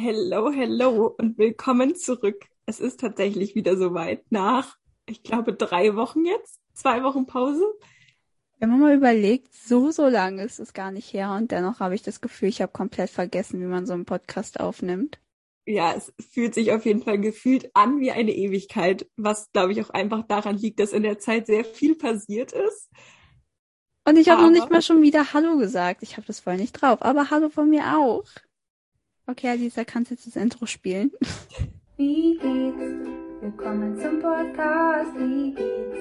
Hello, hello und willkommen zurück. Es ist tatsächlich wieder soweit nach, ich glaube, drei Wochen jetzt, zwei Wochen Pause. Wenn man mal überlegt, so, so lange ist es gar nicht her und dennoch habe ich das Gefühl, ich habe komplett vergessen, wie man so einen Podcast aufnimmt. Ja, es fühlt sich auf jeden Fall gefühlt an wie eine Ewigkeit, was glaube ich auch einfach daran liegt, dass in der Zeit sehr viel passiert ist. Und ich habe noch nicht mal schon wieder Hallo gesagt. Ich habe das voll nicht drauf, aber Hallo von mir auch. Okay, Alisa, kannst jetzt das Intro spielen? Wie geht's? Willkommen zum Podcast. Wie geht's?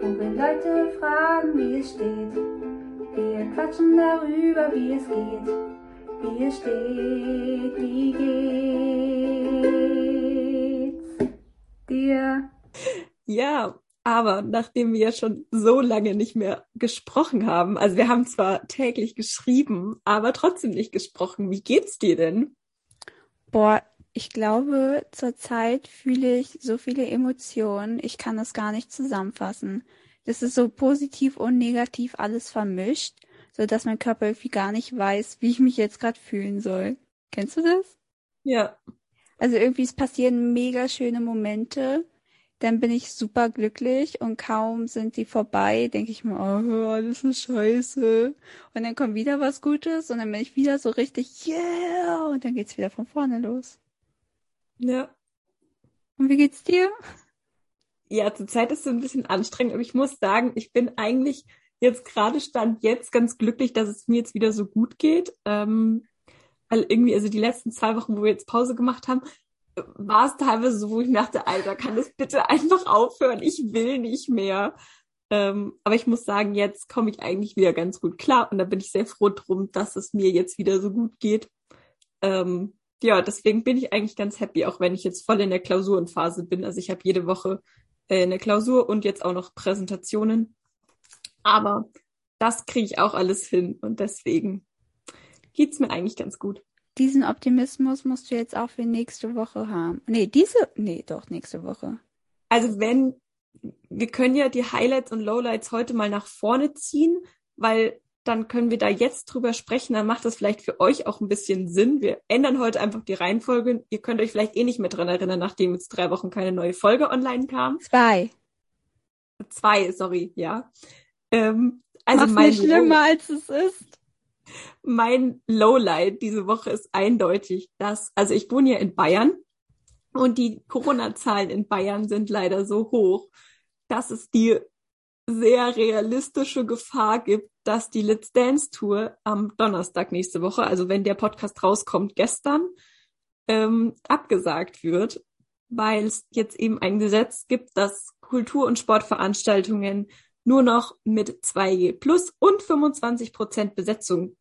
Wo wir Leute fragen, wie es steht. Wir quatschen darüber, wie es geht. Wie es steht, wie geht's dir? Ja, aber nachdem wir ja schon so lange nicht mehr gesprochen haben, also wir haben zwar täglich geschrieben, aber trotzdem nicht gesprochen. Wie geht's dir denn? Boah, ich glaube, zurzeit fühle ich so viele Emotionen, ich kann das gar nicht zusammenfassen. Das ist so positiv und negativ alles vermischt, so dass mein Körper irgendwie gar nicht weiß, wie ich mich jetzt gerade fühlen soll. Kennst du das? Ja. Also irgendwie es passieren mega schöne Momente dann bin ich super glücklich und kaum sind die vorbei, denke ich mir, oh, alles ist scheiße. Und dann kommt wieder was Gutes und dann bin ich wieder so richtig, yeah, und dann geht's wieder von vorne los. Ja. Und wie geht's dir? Ja, zurzeit ist es ein bisschen anstrengend, aber ich muss sagen, ich bin eigentlich jetzt gerade stand jetzt ganz glücklich, dass es mir jetzt wieder so gut geht. Ähm, weil irgendwie, also die letzten zwei Wochen, wo wir jetzt Pause gemacht haben, war es teilweise so, wo ich dachte, Alter, kann das bitte einfach aufhören? Ich will nicht mehr. Ähm, aber ich muss sagen, jetzt komme ich eigentlich wieder ganz gut klar und da bin ich sehr froh drum, dass es mir jetzt wieder so gut geht. Ähm, ja, deswegen bin ich eigentlich ganz happy, auch wenn ich jetzt voll in der Klausurenphase bin. Also ich habe jede Woche äh, eine Klausur und jetzt auch noch Präsentationen. Aber das kriege ich auch alles hin und deswegen geht's mir eigentlich ganz gut diesen Optimismus musst du jetzt auch für nächste Woche haben. Nee, diese, nee, doch, nächste Woche. Also wenn, wir können ja die Highlights und Lowlights heute mal nach vorne ziehen, weil dann können wir da jetzt drüber sprechen. Dann macht das vielleicht für euch auch ein bisschen Sinn. Wir ändern heute einfach die Reihenfolge. Ihr könnt euch vielleicht eh nicht mehr dran erinnern, nachdem jetzt drei Wochen keine neue Folge online kam. Zwei. Zwei, sorry, ja. Ähm, also Mach's nicht schlimmer, als es ist mein Lowlight diese Woche ist eindeutig, dass, also ich wohne ja in Bayern und die Corona-Zahlen in Bayern sind leider so hoch, dass es die sehr realistische Gefahr gibt, dass die Let's Dance Tour am Donnerstag nächste Woche, also wenn der Podcast rauskommt, gestern, ähm, abgesagt wird, weil es jetzt eben ein Gesetz gibt, dass Kultur- und Sportveranstaltungen nur noch mit 2G plus und 25 Prozent Besetzung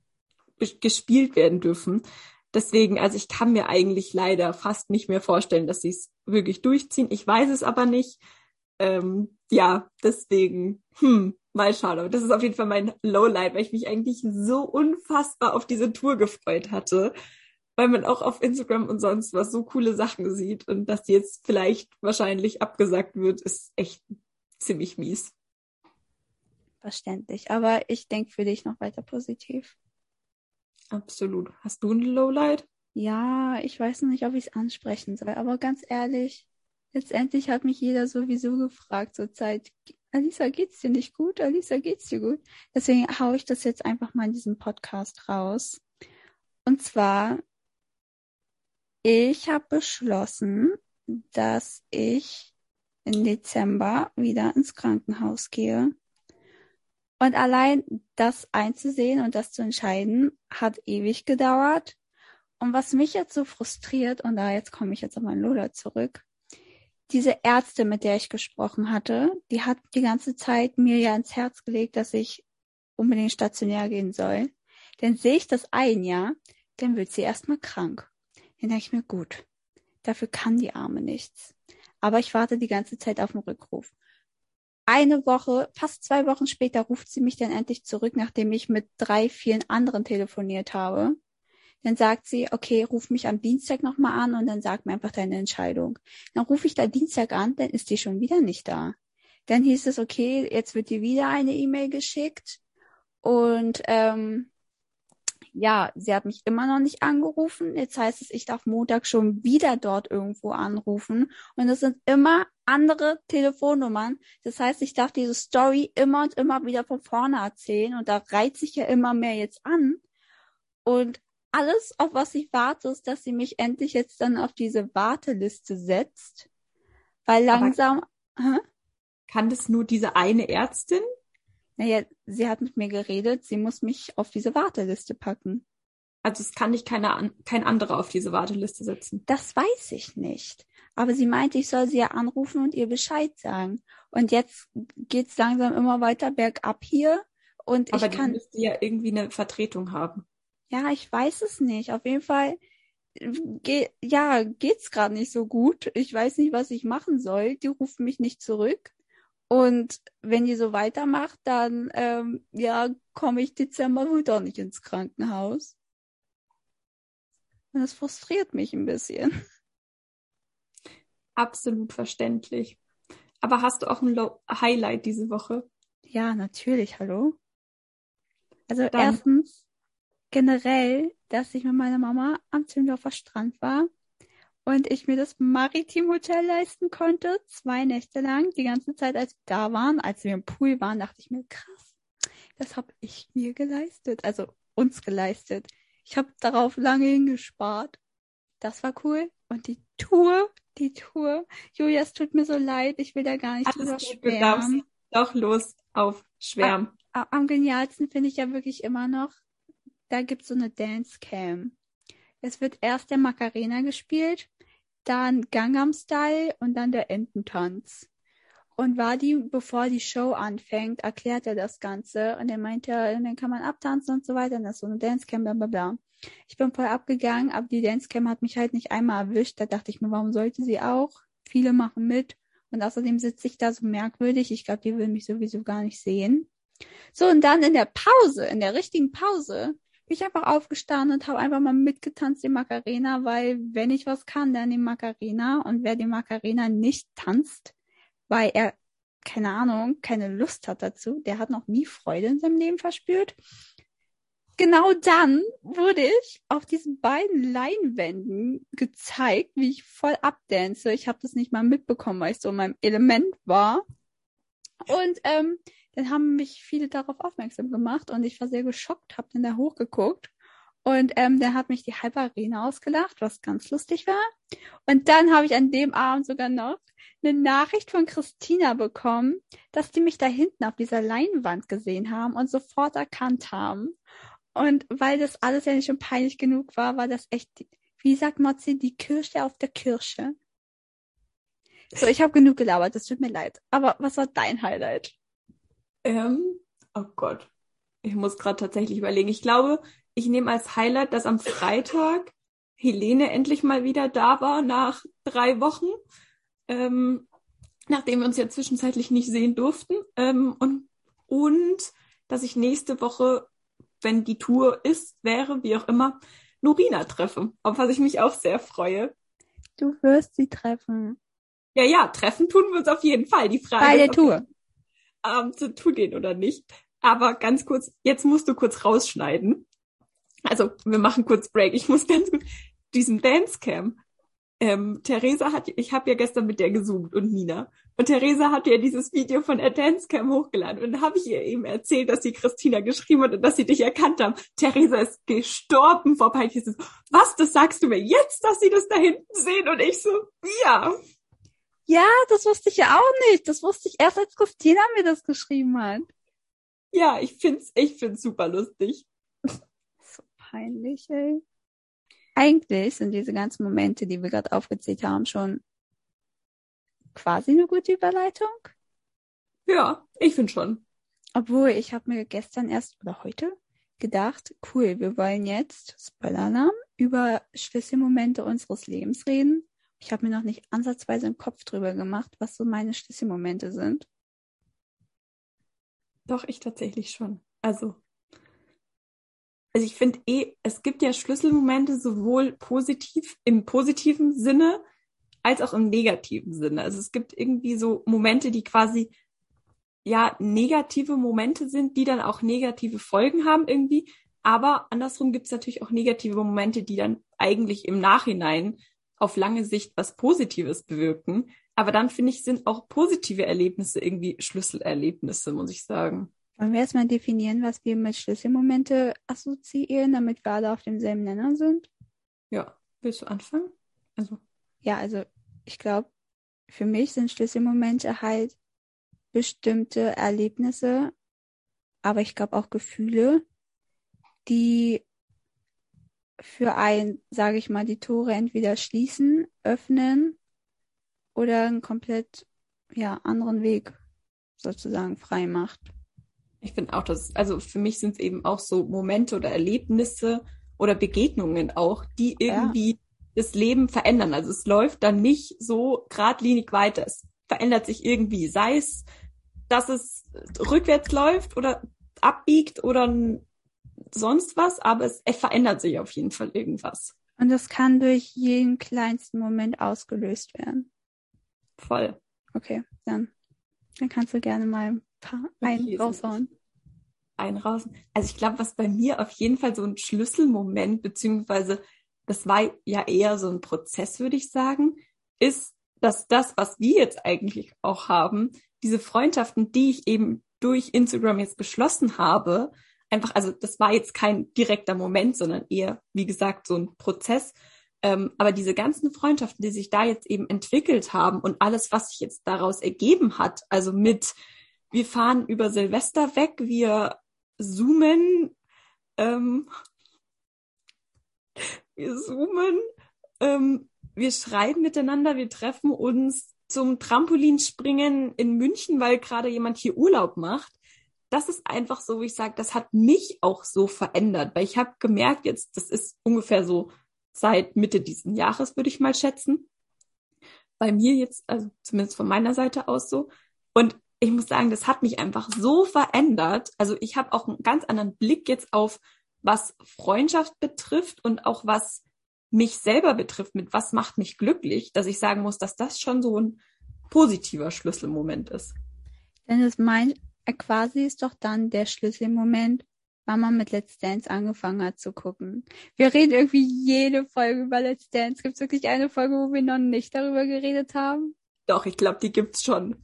gespielt werden dürfen. Deswegen, also ich kann mir eigentlich leider fast nicht mehr vorstellen, dass sie es wirklich durchziehen. Ich weiß es aber nicht. Ähm, ja, deswegen, hm, mal schauen. Aber das ist auf jeden Fall mein Lowlight, weil ich mich eigentlich so unfassbar auf diese Tour gefreut hatte, weil man auch auf Instagram und sonst was so coole Sachen sieht und dass die jetzt vielleicht wahrscheinlich abgesagt wird, ist echt ziemlich mies. Verständlich. Aber ich denke für dich noch weiter positiv. Absolut. Hast du ein Lowlight? Ja, ich weiß noch nicht, ob ich es ansprechen soll, aber ganz ehrlich, letztendlich hat mich jeder sowieso gefragt zur Zeit, Alisa, geht's dir nicht gut? Alisa, geht's dir gut? Deswegen haue ich das jetzt einfach mal in diesem Podcast raus. Und zwar, ich habe beschlossen, dass ich im Dezember wieder ins Krankenhaus gehe und allein das einzusehen und das zu entscheiden, hat ewig gedauert. Und was mich jetzt so frustriert, und da jetzt komme ich jetzt auf meinen Lola zurück, diese Ärzte, mit der ich gesprochen hatte, die hat die ganze Zeit mir ja ins Herz gelegt, dass ich unbedingt stationär gehen soll. Dann sehe ich das ein, ja, dann wird sie erstmal krank. Dann denke ich mir, gut, dafür kann die Arme nichts. Aber ich warte die ganze Zeit auf den Rückruf eine Woche, fast zwei Wochen später ruft sie mich dann endlich zurück, nachdem ich mit drei, vielen anderen telefoniert habe. Dann sagt sie, okay, ruf mich am Dienstag nochmal an und dann sag mir einfach deine Entscheidung. Dann rufe ich da Dienstag an, dann ist die schon wieder nicht da. Dann hieß es, okay, jetzt wird dir wieder eine E-Mail geschickt und ähm, ja, sie hat mich immer noch nicht angerufen. Jetzt heißt es, ich darf Montag schon wieder dort irgendwo anrufen. Und es sind immer andere Telefonnummern. Das heißt, ich darf diese Story immer und immer wieder von vorne erzählen. Und da reizt sich ja immer mehr jetzt an. Und alles, auf was ich warte, ist, dass sie mich endlich jetzt dann auf diese Warteliste setzt. Weil langsam, hä? Kann das nur diese eine Ärztin? naja, sie hat mit mir geredet, sie muss mich auf diese Warteliste packen. Also es kann nicht keine, kein anderer auf diese Warteliste setzen. Das weiß ich nicht. Aber sie meinte, ich soll sie ja anrufen und ihr Bescheid sagen. Und jetzt geht's langsam immer weiter bergab hier. Und Aber ich kann, müsste ja irgendwie eine Vertretung haben. ja, ich weiß es nicht. Auf jeden Fall, ge ja, geht's gerade nicht so gut. Ich weiß nicht, was ich machen soll. Die rufen mich nicht zurück. Und wenn die so weitermacht, dann, ähm, ja, komme ich Dezember wohl doch nicht ins Krankenhaus. Und das frustriert mich ein bisschen. Absolut verständlich. Aber hast du auch ein Low Highlight diese Woche? Ja, natürlich, hallo. Also Dann- erstens generell, dass ich mit meiner Mama am Zündorfer Strand war und ich mir das Maritim Hotel leisten konnte, zwei Nächte lang, die ganze Zeit, als wir da waren, als wir im Pool waren, dachte ich mir, krass, das habe ich mir geleistet, also uns geleistet. Ich habe darauf lange hingespart. Das war cool. Und die Tour, die Tour. Julia, es tut mir so leid, ich will da gar nicht drüber schwärmen. doch los auf Schwärm. A- Am genialsten finde ich ja wirklich immer noch, da gibt's so eine Dance Cam. Es wird erst der Macarena gespielt, dann Gangnam Style und dann der Ententanz. Und Wadi, bevor die Show anfängt, erklärt er das Ganze und er meinte, dann kann man abtanzen und so weiter, und das ist so eine Dancecam, bla bla bla. Ich bin voll abgegangen, aber die Dancecam hat mich halt nicht einmal erwischt. Da dachte ich mir, warum sollte sie auch? Viele machen mit. Und außerdem sitze ich da so merkwürdig. Ich glaube, die will mich sowieso gar nicht sehen. So, und dann in der Pause, in der richtigen Pause, bin ich einfach aufgestanden und habe einfach mal mitgetanzt die Macarena, weil wenn ich was kann, dann die Macarena. Und wer die Macarena nicht tanzt, weil er, keine Ahnung, keine Lust hat dazu, der hat noch nie Freude in seinem Leben verspürt. Genau dann wurde ich auf diesen beiden Leinwänden gezeigt, wie ich voll abdance. Ich habe das nicht mal mitbekommen, weil ich so in meinem Element war. Und ähm, dann haben mich viele darauf aufmerksam gemacht und ich war sehr geschockt, habe dann da hochgeguckt und ähm, dann hat mich die halbe Arena ausgelacht, was ganz lustig war. Und dann habe ich an dem Abend sogar noch eine Nachricht von Christina bekommen, dass die mich da hinten auf dieser Leinwand gesehen haben und sofort erkannt haben. Und weil das alles ja nicht schon peinlich genug war, war das echt, wie sagt Motzi, die Kirsche auf der Kirsche. So, ich habe genug gelabert, das tut mir leid. Aber was war dein Highlight? Ähm, oh Gott. Ich muss gerade tatsächlich überlegen. Ich glaube, ich nehme als Highlight, dass am Freitag Helene endlich mal wieder da war nach drei Wochen, ähm, nachdem wir uns ja zwischenzeitlich nicht sehen durften. Ähm, und, und dass ich nächste Woche, wenn die Tour ist, wäre, wie auch immer, Norina treffe, auf was ich mich auch sehr freue. Du wirst sie treffen. Ja, ja, treffen tun wir uns auf jeden Fall. Die Frage Bei der ist, Tour. ähm, zur Tour gehen oder nicht. Aber ganz kurz, jetzt musst du kurz rausschneiden. Also, wir machen kurz Break. Ich muss ganz gut diesem Dancecam. Ähm, Theresa hat, ich habe ja gestern mit der gezoomt und Nina. Und Theresa hat ja dieses Video von der Dancecam hochgeladen. Und da habe ich ihr eben erzählt, dass sie Christina geschrieben hat und dass sie dich erkannt haben. Theresa ist gestorben vor Pein. Ich so, was, das sagst du mir jetzt, dass sie das da hinten sehen? Und ich so, ja. Ja, das wusste ich ja auch nicht. Das wusste ich erst, als Christina mir das geschrieben hat. Ja, ich find's, ich find's super lustig. Peinlich, ey. Eigentlich sind diese ganzen Momente, die wir gerade aufgezählt haben, schon quasi eine gute Überleitung. Ja, ich find schon. Obwohl, ich habe mir gestern erst oder heute gedacht, cool, wir wollen jetzt, Spoiler-Alarm, über Schlüsselmomente unseres Lebens reden. Ich habe mir noch nicht ansatzweise einen Kopf drüber gemacht, was so meine Schlüsselmomente sind. Doch, ich tatsächlich schon. Also, also ich finde eh, es gibt ja Schlüsselmomente sowohl positiv, im positiven Sinne, als auch im negativen Sinne. Also es gibt irgendwie so Momente, die quasi ja negative Momente sind, die dann auch negative Folgen haben irgendwie. Aber andersrum gibt es natürlich auch negative Momente, die dann eigentlich im Nachhinein auf lange Sicht was Positives bewirken. Aber dann finde ich, sind auch positive Erlebnisse irgendwie Schlüsselerlebnisse, muss ich sagen. Wollen wir erstmal definieren, was wir mit Schlüsselmomente assoziieren, damit wir alle auf demselben Nenner sind? Ja, willst du anfangen? Also. Ja, also ich glaube, für mich sind Schlüsselmomente halt bestimmte Erlebnisse, aber ich glaube auch Gefühle, die für ein, sage ich mal, die Tore entweder schließen, öffnen oder einen komplett ja, anderen Weg sozusagen frei macht. Ich finde auch, dass, also für mich sind es eben auch so Momente oder Erlebnisse oder Begegnungen auch, die irgendwie ja. das Leben verändern. Also es läuft dann nicht so geradlinig weiter. Es verändert sich irgendwie, sei es, dass es rückwärts läuft oder abbiegt oder sonst was, aber es, es verändert sich auf jeden Fall irgendwas. Und das kann durch jeden kleinsten Moment ausgelöst werden. Voll. Okay, dann, dann kannst du gerne mal ein raushauen. Einen raus. Also ich glaube, was bei mir auf jeden Fall so ein Schlüsselmoment, beziehungsweise das war ja eher so ein Prozess, würde ich sagen, ist, dass das, was wir jetzt eigentlich auch haben, diese Freundschaften, die ich eben durch Instagram jetzt beschlossen habe, einfach, also das war jetzt kein direkter Moment, sondern eher, wie gesagt, so ein Prozess, ähm, aber diese ganzen Freundschaften, die sich da jetzt eben entwickelt haben und alles, was sich jetzt daraus ergeben hat, also mit, wir fahren über Silvester weg, wir zoomen, ähm, wir zoomen, ähm, wir schreiben miteinander, wir treffen uns zum Trampolinspringen in München, weil gerade jemand hier Urlaub macht. Das ist einfach so, wie ich sage, das hat mich auch so verändert, weil ich habe gemerkt, jetzt, das ist ungefähr so seit Mitte diesen Jahres, würde ich mal schätzen. Bei mir jetzt, also zumindest von meiner Seite aus so. Und ich muss sagen, das hat mich einfach so verändert. Also ich habe auch einen ganz anderen Blick jetzt auf, was Freundschaft betrifft und auch was mich selber betrifft, mit was macht mich glücklich, dass ich sagen muss, dass das schon so ein positiver Schlüsselmoment ist. Denn es meint, quasi ist doch dann der Schlüsselmoment, wann man mit Let's Dance angefangen hat zu gucken. Wir reden irgendwie jede Folge über Let's Dance. Gibt es wirklich eine Folge, wo wir noch nicht darüber geredet haben? Doch, ich glaube, die gibt's schon.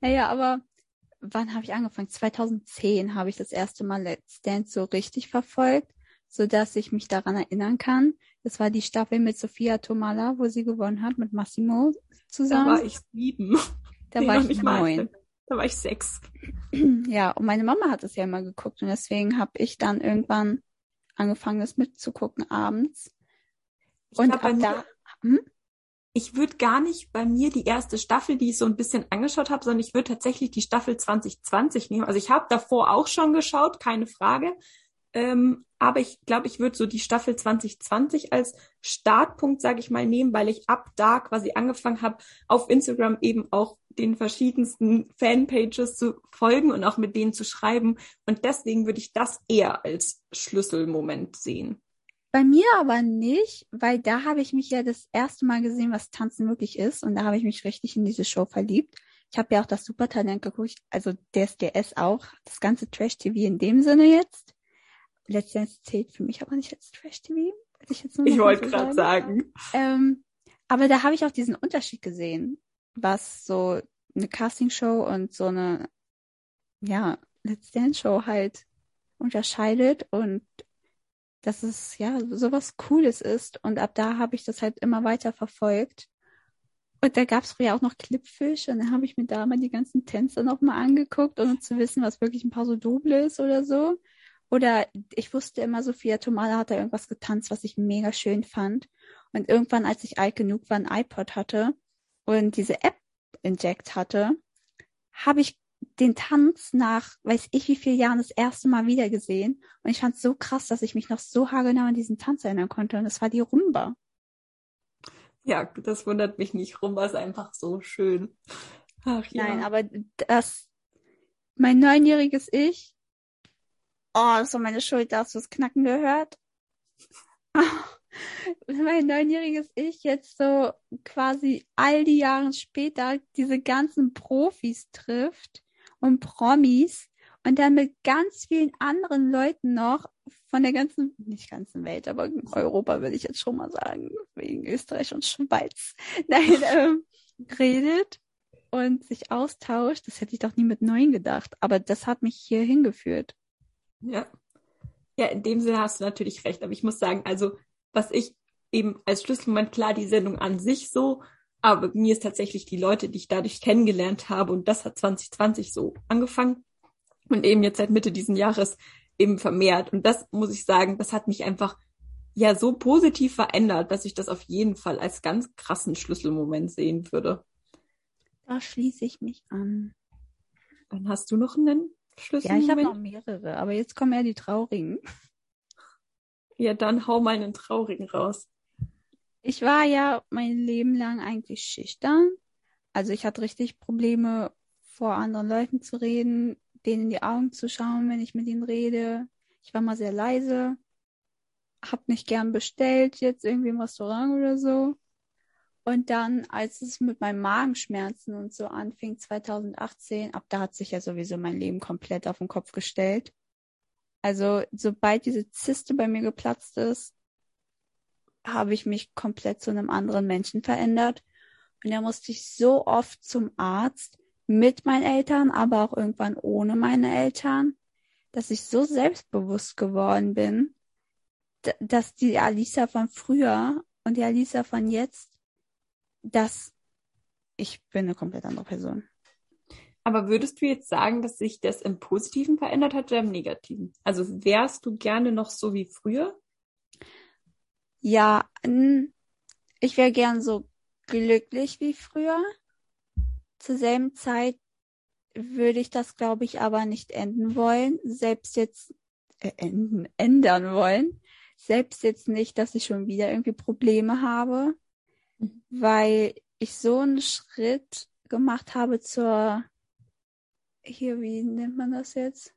Naja, aber wann habe ich angefangen? 2010 habe ich das erste Mal Let's Dance so richtig verfolgt, so dass ich mich daran erinnern kann. Das war die Staffel mit Sophia Tomala, wo sie gewonnen hat mit Massimo zusammen. Da war ich sieben. Da nee, war ich neun. Da war ich sechs. Ja, und meine Mama hat es ja immer geguckt und deswegen habe ich dann irgendwann angefangen, das mitzugucken abends. Ich und glaub, ab da. Hm? Ich würde gar nicht bei mir die erste Staffel, die ich so ein bisschen angeschaut habe, sondern ich würde tatsächlich die Staffel 2020 nehmen. Also ich habe davor auch schon geschaut, keine Frage. Ähm, aber ich glaube, ich würde so die Staffel 2020 als Startpunkt, sage ich mal, nehmen, weil ich ab da quasi angefangen habe, auf Instagram eben auch den verschiedensten Fanpages zu folgen und auch mit denen zu schreiben. Und deswegen würde ich das eher als Schlüsselmoment sehen. Bei mir aber nicht, weil da habe ich mich ja das erste Mal gesehen, was Tanzen wirklich ist. Und da habe ich mich richtig in diese Show verliebt. Ich habe ja auch das Supertalent geguckt, also DSDS auch, das ganze Trash-TV in dem Sinne jetzt. Letztendlich zählt für mich aber nicht als Trash-TV. Ich, ich wollte gerade sagen. Ähm, aber da habe ich auch diesen Unterschied gesehen was so eine Castingshow und so eine, ja, Let's Dance Show halt unterscheidet und dass es ja sowas Cooles ist. Und ab da habe ich das halt immer weiter verfolgt. Und da gab es früher auch noch Clipfish und dann habe ich mir da mal die ganzen Tänzer nochmal angeguckt, um zu wissen, was wirklich ein paar so Double ist oder so. Oder ich wusste immer, Sophia Tomala hat da irgendwas getanzt, was ich mega schön fand. Und irgendwann, als ich alt genug war, ein iPod hatte, und diese App inject hatte, habe ich den Tanz nach, weiß ich wie vielen Jahren das erste Mal wieder gesehen. Und ich fand es so krass, dass ich mich noch so haargenau an diesen Tanz erinnern konnte. Und das war die Rumba. Ja, das wundert mich nicht. Rumba ist einfach so schön. Ach ja. Nein, aber das, mein neunjähriges Ich, oh, das war meine Schuld, da hast du das Knacken gehört. mein neunjähriges Ich jetzt so quasi all die Jahre später diese ganzen Profis trifft und Promis und dann mit ganz vielen anderen Leuten noch von der ganzen, nicht ganzen Welt, aber Europa würde ich jetzt schon mal sagen, wegen Österreich und Schweiz, nein, ähm, redet und sich austauscht. Das hätte ich doch nie mit neun gedacht, aber das hat mich hier hingeführt. Ja. Ja, in dem Sinne hast du natürlich recht, aber ich muss sagen, also was ich eben als Schlüsselmoment, klar, die Sendung an sich so, aber mir ist tatsächlich die Leute, die ich dadurch kennengelernt habe und das hat 2020 so angefangen und eben jetzt seit Mitte diesen Jahres eben vermehrt. Und das muss ich sagen, das hat mich einfach ja so positiv verändert, dass ich das auf jeden Fall als ganz krassen Schlüsselmoment sehen würde. Da schließe ich mich an. Dann hast du noch einen Ja, Schlüsselmoment? ich habe noch mehrere, aber jetzt kommen eher die traurigen. Ja, dann hau mal einen traurigen raus. Ich war ja mein Leben lang eigentlich schüchtern. Also ich hatte richtig Probleme, vor anderen Leuten zu reden, denen in die Augen zu schauen, wenn ich mit ihnen rede. Ich war mal sehr leise, hab nicht gern bestellt, jetzt irgendwie im Restaurant oder so. Und dann, als es mit meinen Magenschmerzen und so anfing, 2018, ab da hat sich ja sowieso mein Leben komplett auf den Kopf gestellt. Also, sobald diese Zyste bei mir geplatzt ist, habe ich mich komplett zu einem anderen Menschen verändert. Und da musste ich so oft zum Arzt mit meinen Eltern, aber auch irgendwann ohne meine Eltern, dass ich so selbstbewusst geworden bin, dass die Alisa von früher und die Alisa von jetzt, dass ich bin eine komplett andere Person. Aber würdest du jetzt sagen, dass sich das im Positiven verändert hat oder im Negativen? Also wärst du gerne noch so wie früher? Ja, ich wäre gern so glücklich wie früher. Zur selben Zeit würde ich das, glaube ich, aber nicht enden wollen. Selbst jetzt äh, enden, ändern wollen. Selbst jetzt nicht, dass ich schon wieder irgendwie Probleme habe, Mhm. weil ich so einen Schritt gemacht habe zur, hier, wie nennt man das jetzt?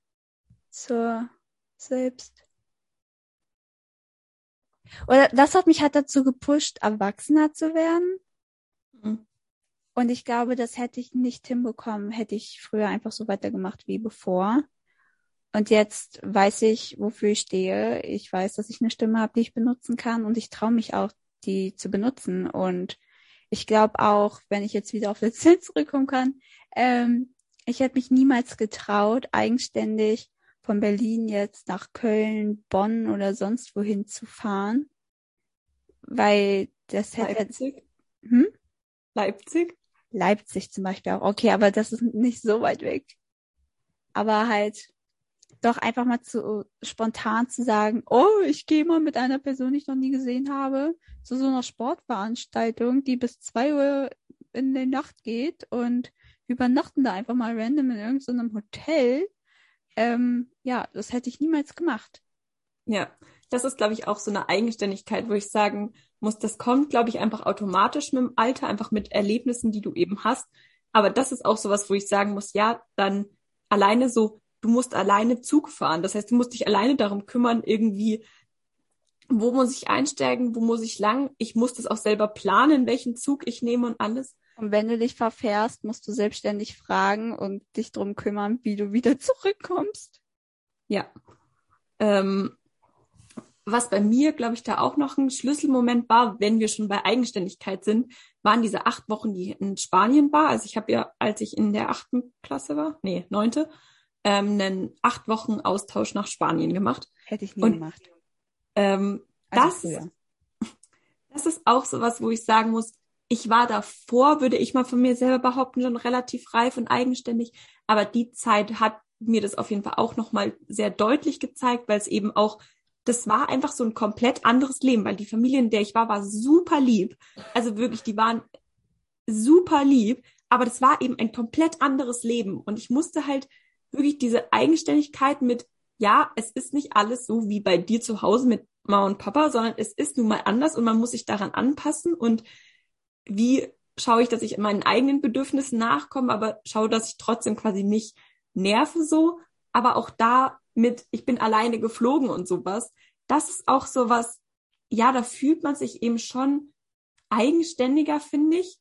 Zur Selbst. Oder das hat mich halt dazu gepusht, erwachsener zu werden. Mhm. Und ich glaube, das hätte ich nicht hinbekommen, hätte ich früher einfach so weitergemacht wie bevor. Und jetzt weiß ich, wofür ich stehe. Ich weiß, dass ich eine Stimme habe, die ich benutzen kann und ich traue mich auch, die zu benutzen. Und ich glaube auch, wenn ich jetzt wieder auf das Ziel zurückkommen kann, ähm, ich hätte mich niemals getraut, eigenständig von Berlin jetzt nach Köln, Bonn oder sonst wohin zu fahren, weil das hätte Leipzig? hm? Leipzig? Leipzig zum Beispiel auch. Okay, aber das ist nicht so weit weg. Aber halt doch einfach mal zu spontan zu sagen, oh, ich gehe mal mit einer Person, die ich noch nie gesehen habe, zu so einer Sportveranstaltung, die bis zwei Uhr in der Nacht geht und übernachten da einfach mal random in irgendeinem Hotel. Ähm, ja, das hätte ich niemals gemacht. Ja, das ist, glaube ich, auch so eine Eigenständigkeit, wo ich sagen muss, das kommt, glaube ich, einfach automatisch mit dem Alter, einfach mit Erlebnissen, die du eben hast. Aber das ist auch sowas, wo ich sagen muss, ja, dann alleine so, du musst alleine Zug fahren. Das heißt, du musst dich alleine darum kümmern, irgendwie, wo muss ich einsteigen, wo muss ich lang. Ich muss das auch selber planen, welchen Zug ich nehme und alles. Und wenn du dich verfährst, musst du selbstständig fragen und dich drum kümmern, wie du wieder zurückkommst. Ja. Ähm, was bei mir, glaube ich, da auch noch ein Schlüsselmoment war, wenn wir schon bei Eigenständigkeit sind, waren diese acht Wochen, die in Spanien war. Also ich habe ja, als ich in der achten Klasse war, nee, neunte, ähm, einen acht Wochen Austausch nach Spanien gemacht. Hätte ich nie Und- gemacht. Ähm, Also das, früher. das ist auch sowas, wo ich sagen muss, ich war davor, würde ich mal von mir selber behaupten, schon relativ reif und eigenständig. Aber die Zeit hat mir das auf jeden Fall auch nochmal sehr deutlich gezeigt, weil es eben auch, das war einfach so ein komplett anderes Leben, weil die Familie, in der ich war, war super lieb. Also wirklich, die waren super lieb, aber das war eben ein komplett anderes Leben. Und ich musste halt wirklich diese Eigenständigkeit mit, ja, es ist nicht alles so wie bei dir zu Hause mit Mama und Papa, sondern es ist nun mal anders und man muss sich daran anpassen und wie schaue ich, dass ich meinen eigenen Bedürfnissen nachkomme, aber schaue, dass ich trotzdem quasi nicht nerve so, aber auch da mit, ich bin alleine geflogen und sowas. Das ist auch sowas, ja, da fühlt man sich eben schon eigenständiger, finde ich.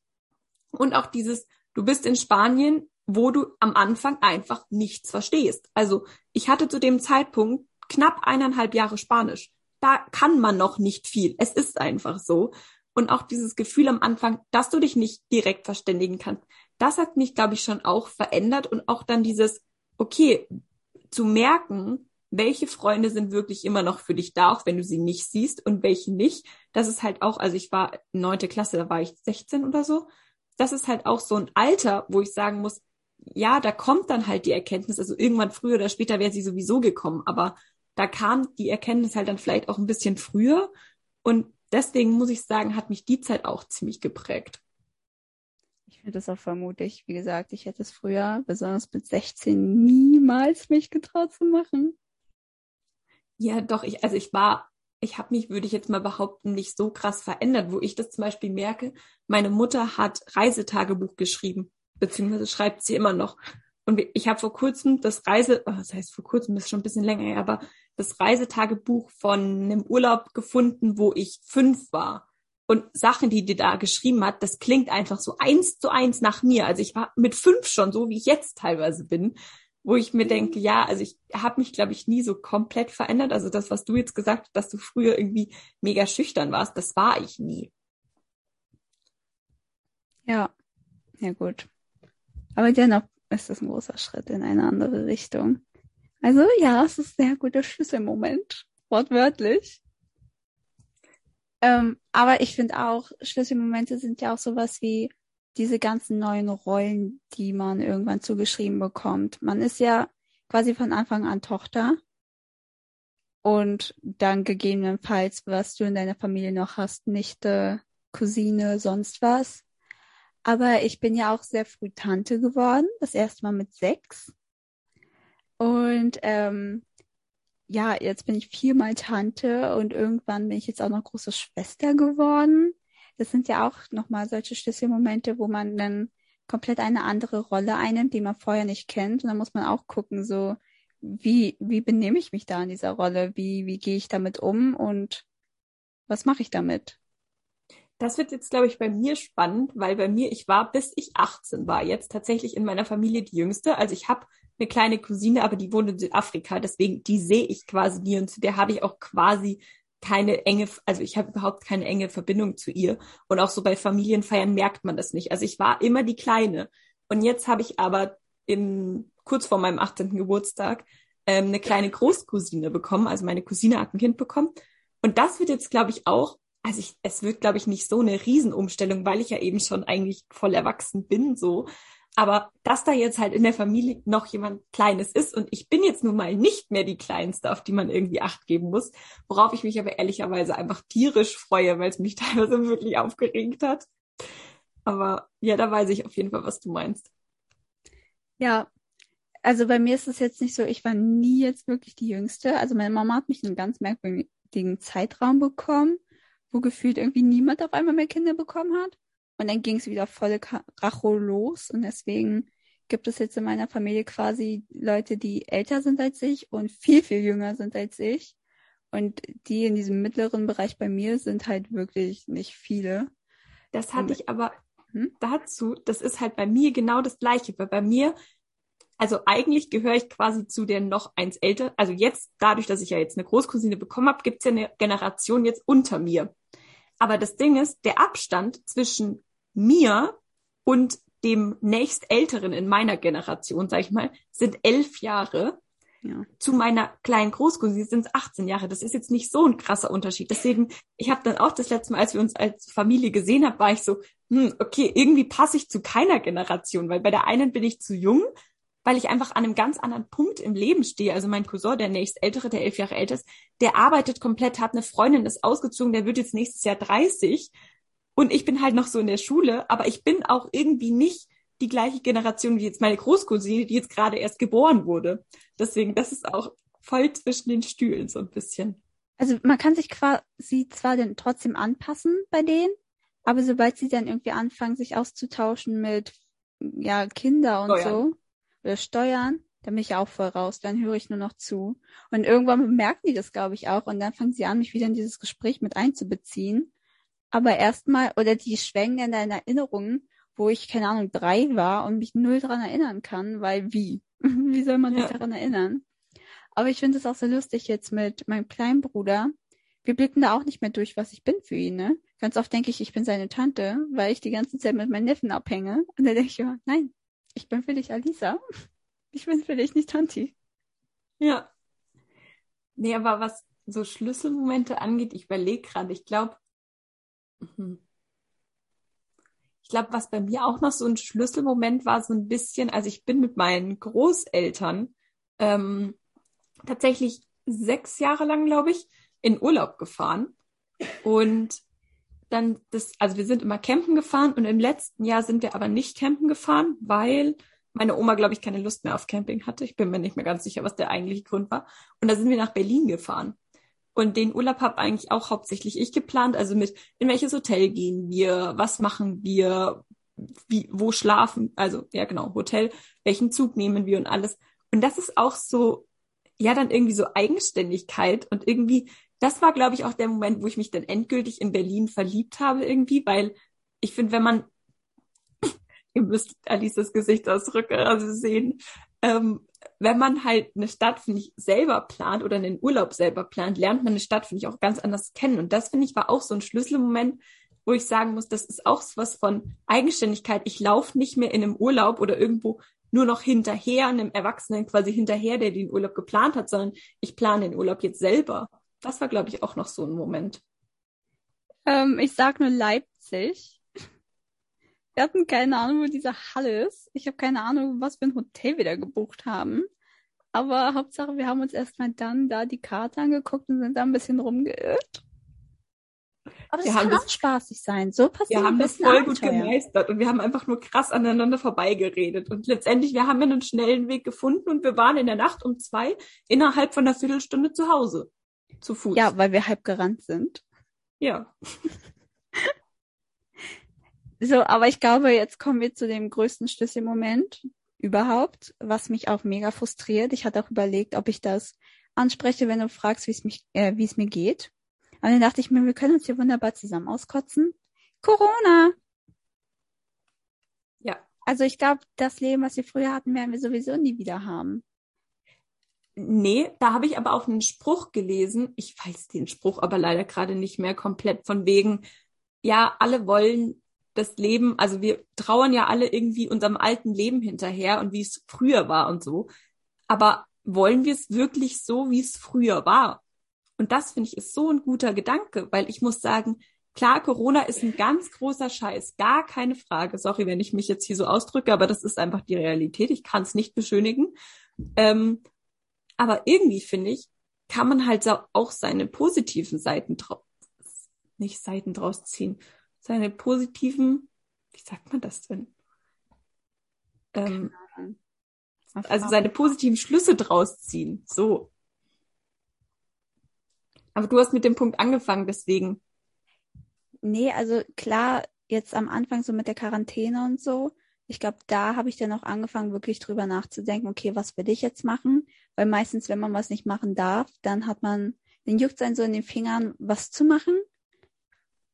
Und auch dieses, du bist in Spanien, wo du am Anfang einfach nichts verstehst. Also ich hatte zu dem Zeitpunkt knapp eineinhalb Jahre Spanisch. Da kann man noch nicht viel. Es ist einfach so. Und auch dieses Gefühl am Anfang, dass du dich nicht direkt verständigen kannst, das hat mich, glaube ich, schon auch verändert. Und auch dann dieses, okay, zu merken, welche Freunde sind wirklich immer noch für dich da, auch wenn du sie nicht siehst und welche nicht. Das ist halt auch, also ich war neunte Klasse, da war ich 16 oder so. Das ist halt auch so ein Alter, wo ich sagen muss, ja, da kommt dann halt die Erkenntnis, also irgendwann früher oder später wäre sie sowieso gekommen, aber da kam die Erkenntnis halt dann vielleicht auch ein bisschen früher und deswegen muss ich sagen, hat mich die Zeit auch ziemlich geprägt. Ich finde das auch vermutlich, wie gesagt, ich hätte es früher, besonders mit 16, niemals mich getraut zu machen. Ja, doch, ich, also ich war, ich habe mich, würde ich jetzt mal behaupten, nicht so krass verändert, wo ich das zum Beispiel merke, meine Mutter hat Reisetagebuch geschrieben beziehungsweise schreibt sie immer noch. Und ich habe vor kurzem das Reise, oh, das heißt vor kurzem, ist schon ein bisschen länger aber das Reisetagebuch von einem Urlaub gefunden, wo ich fünf war. Und Sachen, die die da geschrieben hat, das klingt einfach so eins zu eins nach mir. Also ich war mit fünf schon so, wie ich jetzt teilweise bin, wo ich mir denke, ja, also ich habe mich, glaube ich, nie so komplett verändert. Also das, was du jetzt gesagt hast, dass du früher irgendwie mega schüchtern warst, das war ich nie. Ja, ja gut. Aber dennoch ist es ein großer Schritt in eine andere Richtung. Also ja, es ist ein sehr guter Schlüsselmoment, wortwörtlich. Ähm, aber ich finde auch, Schlüsselmomente sind ja auch sowas wie diese ganzen neuen Rollen, die man irgendwann zugeschrieben bekommt. Man ist ja quasi von Anfang an Tochter und dann gegebenenfalls, was du in deiner Familie noch hast, Nichte, Cousine, sonst was. Aber ich bin ja auch sehr früh Tante geworden, das erste Mal mit sechs. Und ähm, ja, jetzt bin ich viermal Tante und irgendwann bin ich jetzt auch noch große Schwester geworden. Das sind ja auch nochmal solche Schlüsselmomente, wo man dann komplett eine andere Rolle einnimmt, die man vorher nicht kennt. Und dann muss man auch gucken, so, wie, wie benehme ich mich da in dieser Rolle? Wie, wie gehe ich damit um und was mache ich damit? Das wird jetzt, glaube ich, bei mir spannend, weil bei mir, ich war, bis ich 18 war, jetzt tatsächlich in meiner Familie die Jüngste. Also ich habe eine kleine Cousine, aber die wohnt in Südafrika, deswegen die sehe ich quasi nie und zu der habe ich auch quasi keine enge, also ich habe überhaupt keine enge Verbindung zu ihr. Und auch so bei Familienfeiern merkt man das nicht. Also ich war immer die Kleine. Und jetzt habe ich aber im, kurz vor meinem 18. Geburtstag ähm, eine kleine Großcousine bekommen. Also meine Cousine hat ein Kind bekommen. Und das wird jetzt, glaube ich, auch also ich, es wird, glaube ich, nicht so eine Riesenumstellung, weil ich ja eben schon eigentlich voll erwachsen bin, so. Aber dass da jetzt halt in der Familie noch jemand Kleines ist und ich bin jetzt nun mal nicht mehr die Kleinste, auf die man irgendwie Acht geben muss, worauf ich mich aber ehrlicherweise einfach tierisch freue, weil es mich teilweise wirklich aufgeregt hat. Aber ja, da weiß ich auf jeden Fall, was du meinst. Ja, also bei mir ist es jetzt nicht so, ich war nie jetzt wirklich die Jüngste. Also meine Mama hat mich einen ganz merkwürdigen Zeitraum bekommen wo gefühlt irgendwie niemand auf einmal mehr Kinder bekommen hat. Und dann ging es wieder voll Racho los. Und deswegen gibt es jetzt in meiner Familie quasi Leute, die älter sind als ich und viel, viel jünger sind als ich. Und die in diesem mittleren Bereich bei mir sind halt wirklich nicht viele. Das hatte ich aber hm? dazu, das ist halt bei mir genau das Gleiche, weil bei mir also eigentlich gehöre ich quasi zu der noch eins älter. Also jetzt, dadurch, dass ich ja jetzt eine Großcousine bekommen habe, gibt es ja eine Generation jetzt unter mir. Aber das Ding ist, der Abstand zwischen mir und dem nächstälteren in meiner Generation, sag ich mal, sind elf Jahre. Ja. Zu meiner kleinen Großcousine sind es 18 Jahre. Das ist jetzt nicht so ein krasser Unterschied. Deswegen, ich habe dann auch das letzte Mal, als wir uns als Familie gesehen haben, war ich so, hm, okay, irgendwie passe ich zu keiner Generation, weil bei der einen bin ich zu jung weil ich einfach an einem ganz anderen Punkt im Leben stehe. Also mein Cousin, der nächst ältere, der elf Jahre älter ist, der arbeitet komplett, hat eine Freundin, ist ausgezogen, der wird jetzt nächstes Jahr 30 und ich bin halt noch so in der Schule, aber ich bin auch irgendwie nicht die gleiche Generation wie jetzt meine Großcousine, die jetzt gerade erst geboren wurde. Deswegen, das ist auch voll zwischen den Stühlen so ein bisschen. Also man kann sich quasi zwar dann trotzdem anpassen bei denen, aber sobald sie dann irgendwie anfangen, sich auszutauschen mit ja Kinder und oh ja. so, oder Steuern, dann bin ich auch voll raus, dann höre ich nur noch zu. Und irgendwann bemerken die das, glaube ich, auch. Und dann fangen sie an, mich wieder in dieses Gespräch mit einzubeziehen. Aber erstmal, oder die schwängen in deine Erinnerungen, wo ich, keine Ahnung, drei war und mich null dran erinnern kann, weil wie? wie soll man sich Ja. daran erinnern? Aber ich finde es auch so lustig jetzt mit meinem kleinen Bruder. Wir blicken da auch nicht mehr durch, was ich bin für ihn, ne? Ganz oft denke ich, ich bin seine Tante, weil ich die ganze Zeit mit meinen Neffen abhänge. Und dann denke ich immer, nein, ich bin für dich Alisa. Ich bin für dich nicht Tanti. Ja. Nee, aber was so Schlüsselmomente angeht, ich überlege gerade, ich glaube, ich glaube, was bei mir auch noch so ein Schlüsselmoment war, so ein bisschen, also ich bin mit meinen Großeltern ähm, tatsächlich sechs Jahre lang, glaube ich, in Urlaub gefahren. Und dann das, also wir sind immer campen gefahren und im letzten Jahr sind wir aber nicht campen gefahren, weil meine Oma, glaube ich, keine Lust mehr auf Camping hatte. Ich bin mir nicht mehr ganz sicher, was der eigentliche Grund war. Und da sind wir nach Berlin gefahren. Und den Urlaub habe eigentlich auch hauptsächlich ich geplant. Also mit, in welches Hotel gehen wir? Was machen wir? Wie, wo schlafen? Also, ja, genau, Hotel. Welchen Zug nehmen wir und alles? Und das ist auch so, ja, dann irgendwie so Eigenständigkeit und irgendwie, das war, glaube ich, auch der Moment, wo ich mich dann endgültig in Berlin verliebt habe irgendwie, weil ich finde, wenn man, ihr müsst Alices Gesichtsausdrücke also sehen, ähm, wenn man halt eine Stadt, finde ich, selber plant oder einen Urlaub selber plant, lernt man eine Stadt, finde ich, auch ganz anders kennen. Und das, finde ich, war auch so ein Schlüsselmoment, wo ich sagen muss, das ist auch was von Eigenständigkeit. Ich laufe nicht mehr in einem Urlaub oder irgendwo nur noch hinterher, einem Erwachsenen quasi hinterher, der den Urlaub geplant hat, sondern ich plane den Urlaub jetzt selber. Das war, glaube ich, auch noch so ein Moment. Ähm, ich sag nur Leipzig. Wir hatten keine Ahnung, wo diese Halle ist. Ich habe keine Ahnung, was für ein Hotel wir da gebucht haben. Aber Hauptsache, wir haben uns erstmal dann da die Karte angeguckt und sind da ein bisschen rumgeirrt. Aber das Wir kann haben das- auch spaßig sein. So passiert Wir haben das voll gut gemeistert und wir haben einfach nur krass aneinander vorbeigeredet. Und letztendlich, wir haben einen schnellen Weg gefunden und wir waren in der Nacht um zwei innerhalb von einer Viertelstunde zu Hause. Zu Fuß. Ja, weil wir halb gerannt sind. Ja. So, aber ich glaube, jetzt kommen wir zu dem größten Schlüsselmoment überhaupt, was mich auch mega frustriert. Ich hatte auch überlegt, ob ich das anspreche, wenn du fragst, wie es mich, äh, wie es mir geht. Aber dann dachte ich mir, wir können uns hier wunderbar zusammen auskotzen. Corona! Ja. Also ich glaube, das Leben, was wir früher hatten, werden wir sowieso nie wieder haben. Nee, da habe ich aber auch einen Spruch gelesen. Ich weiß den Spruch aber leider gerade nicht mehr komplett von wegen, ja, alle wollen das Leben, also wir trauern ja alle irgendwie unserem alten Leben hinterher und wie es früher war und so. Aber wollen wir es wirklich so, wie es früher war? Und das finde ich ist so ein guter Gedanke, weil ich muss sagen, klar, Corona ist ein ganz großer Scheiß, gar keine Frage. Sorry, wenn ich mich jetzt hier so ausdrücke, aber das ist einfach die Realität. Ich kann es nicht beschönigen. Ähm, aber irgendwie finde ich, kann man halt auch seine positiven Seiten draus, nicht Seiten draus ziehen, seine positiven, wie sagt man das denn? Ähm, also seine positiven Schlüsse draus ziehen. So. Aber du hast mit dem Punkt angefangen, deswegen. Nee, also klar, jetzt am Anfang so mit der Quarantäne und so. Ich glaube, da habe ich dann auch angefangen, wirklich drüber nachzudenken, okay, was will ich jetzt machen? Weil meistens, wenn man was nicht machen darf, dann hat man, dann juckt so in den Fingern, was zu machen.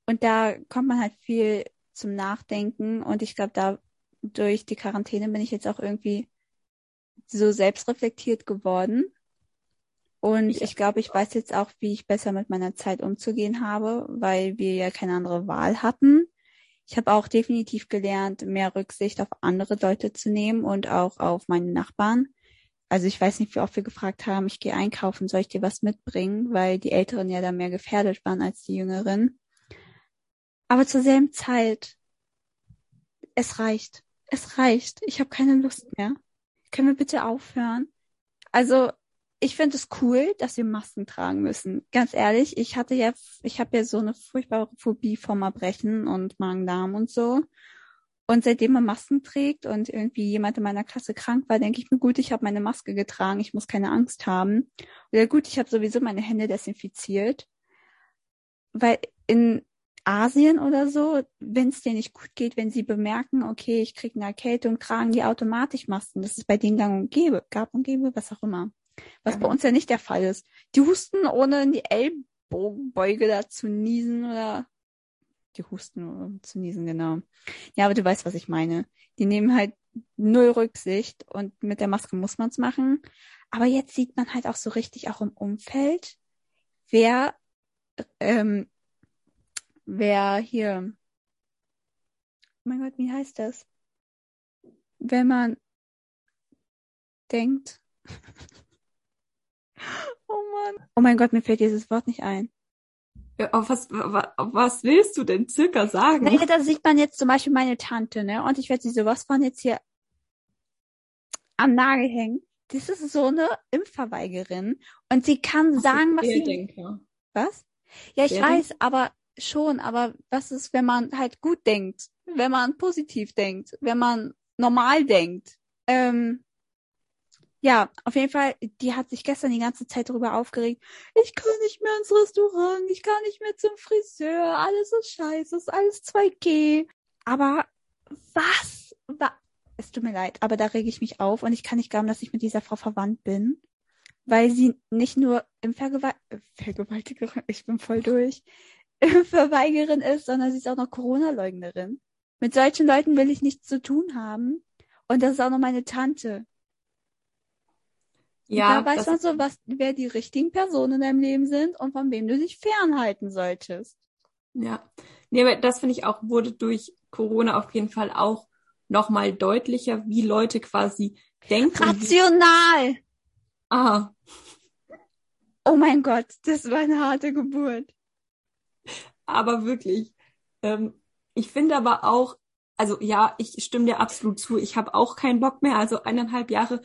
Und da kommt man halt viel zum Nachdenken. Und ich glaube, da durch die Quarantäne bin ich jetzt auch irgendwie so selbstreflektiert geworden. Und Ich- ich glaube, ich weiß jetzt auch, wie ich besser mit meiner Zeit umzugehen habe, weil wir ja keine andere Wahl hatten. Ich habe auch definitiv gelernt, mehr Rücksicht auf andere Leute zu nehmen und auch auf meine Nachbarn. Also ich weiß nicht, wie oft wir gefragt haben, ich gehe einkaufen, soll ich dir was mitbringen, weil die Älteren ja da mehr gefährdet waren als die Jüngeren. Aber zur selben Zeit, es reicht. Es reicht. Ich habe keine Lust mehr. Können wir bitte aufhören? Also ich finde es cool, dass wir Masken tragen müssen. Ganz ehrlich, ich hatte ja, ich habe ja so eine furchtbare Phobie vom Erbrechen und Magen-Darm und so. Und seitdem man Masken trägt und irgendwie jemand in meiner Klasse krank war, denke ich mir, gut, ich habe meine Maske getragen, ich muss keine Angst haben. Oder gut, ich habe sowieso meine Hände desinfiziert. Weil in Asien oder so, wenn es denen nicht gut geht, wenn sie bemerken, okay, ich kriege eine Erkältung, tragen die automatisch Masken. Das ist bei denen gang und gäbe, gab und gäbe, was auch immer. Was bei uns ja nicht der Fall ist. Die husten, ohne in die Ellbogenbeuge da zu niesen oder die husten um zu niesen, genau. Ja, aber du weißt, was ich meine. Die nehmen halt null Rücksicht und mit der Maske muss man es machen. Aber jetzt sieht man halt auch so richtig auch im Umfeld, wer, ähm, wer hier, oh mein Gott, wie heißt das? Wenn man denkt, oh Mann, oh mein Gott, mir fällt dieses Wort nicht ein. Ja, auf was, wa- auf was willst du denn circa sagen? Naja, da sieht man jetzt zum Beispiel meine Tante, ne? Und ich werde sie sowas von jetzt hier am Nagel hängen. Das ist so eine Impfverweigerin. Und sie kann sagen, was sie. Querdenker. Was? Ja, ich Querdenker? weiß, aber schon, aber was ist, wenn man halt gut denkt? Wenn man positiv denkt? Wenn man normal denkt? Ähm, ja, auf jeden Fall, die hat sich gestern die ganze Zeit darüber aufgeregt. Ich kann nicht mehr ins Restaurant, ich kann nicht mehr zum Friseur, alles ist scheiße, ist alles 2G. Aber was? Wa es tut mir leid, aber da rege ich mich auf und ich kann nicht glauben, dass ich mit dieser Frau verwandt bin. Weil sie nicht nur im Vergewalt äh, Vergewaltigerin, ich bin voll durch, Verweigerin ist, sondern sie ist auch noch Corona-Leugnerin. Mit solchen Leuten will ich nichts zu tun haben. Und das ist auch noch meine Tante. Ja, da weiß man so, was, wer die richtigen Personen in deinem Leben sind und von wem du dich fernhalten solltest. Ja, nee, aber das finde ich auch, wurde durch Corona auf jeden Fall auch nochmal deutlicher, wie Leute quasi denken. und Rational! Ah, Oh mein Gott, das war eine harte Geburt. aber wirklich. Ähm, ich finde aber auch, also ja, ich stimme dir absolut zu. Ich habe auch keinen Bock mehr. Also eineinhalb Jahre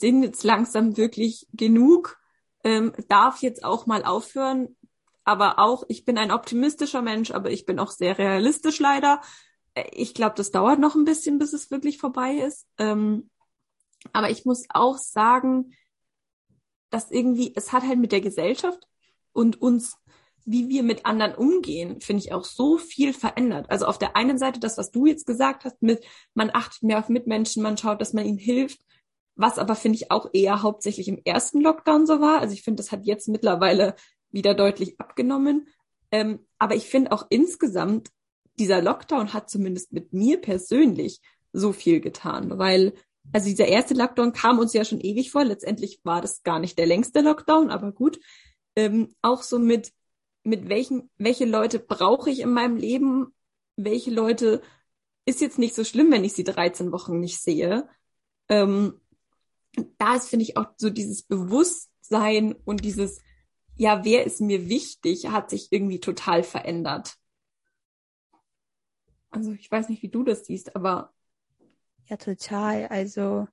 sind jetzt langsam wirklich genug. Ähm, darf jetzt auch mal aufhören. Aber auch, ich bin ein optimistischer Mensch, aber ich bin auch sehr realistisch leider. Äh, Ich glaube, das dauert noch ein bisschen, bis es wirklich vorbei ist. Ähm, aber ich muss auch sagen, dass irgendwie, es hat halt mit der Gesellschaft und uns, wie wir mit anderen umgehen, finde ich auch so viel verändert. Also auf der einen Seite das, was du jetzt gesagt hast, mit man achtet mehr auf Mitmenschen, man schaut, dass man ihnen hilft, was aber finde ich auch eher hauptsächlich im ersten Lockdown so war. Also ich finde, das hat jetzt mittlerweile wieder deutlich abgenommen. Ähm, aber ich finde auch insgesamt, dieser Lockdown hat zumindest mit mir persönlich so viel getan, weil also dieser erste Lockdown kam uns ja schon ewig vor. Letztendlich war das gar nicht der längste Lockdown, aber gut. Ähm, auch so mit, mit welchen, welche Leute brauche ich in meinem Leben? Welche Leute ist jetzt nicht so schlimm, wenn ich sie 13 Wochen nicht sehe? Ähm, da ist, finde ich, auch so dieses Bewusstsein und dieses, ja, wer ist mir wichtig, hat sich irgendwie total verändert. Also ich weiß nicht, wie du das siehst, aber Ja, total. Also,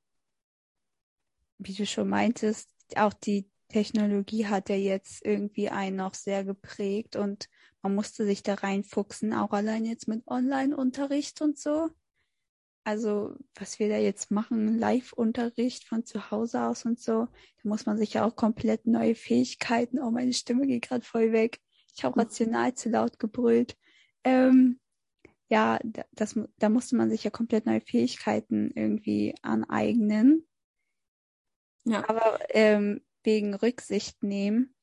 wie du schon meintest, auch die Technologie hat ja jetzt irgendwie einen noch sehr geprägt und man musste sich da reinfuchsen, auch allein jetzt mit Online-Unterricht und so. Also, was wir da jetzt machen, Live-Unterricht von zu Hause aus und so, da muss man sich ja auch komplett neue Fähigkeiten, oh, meine Stimme geht gerade voll weg. Ich habe Mhm. rational zu laut gebrüllt. Ähm, ja, da- das, da musste man sich ja komplett neue Fähigkeiten irgendwie aneignen. ja. Aber ähm, wegen Rücksicht nehmen,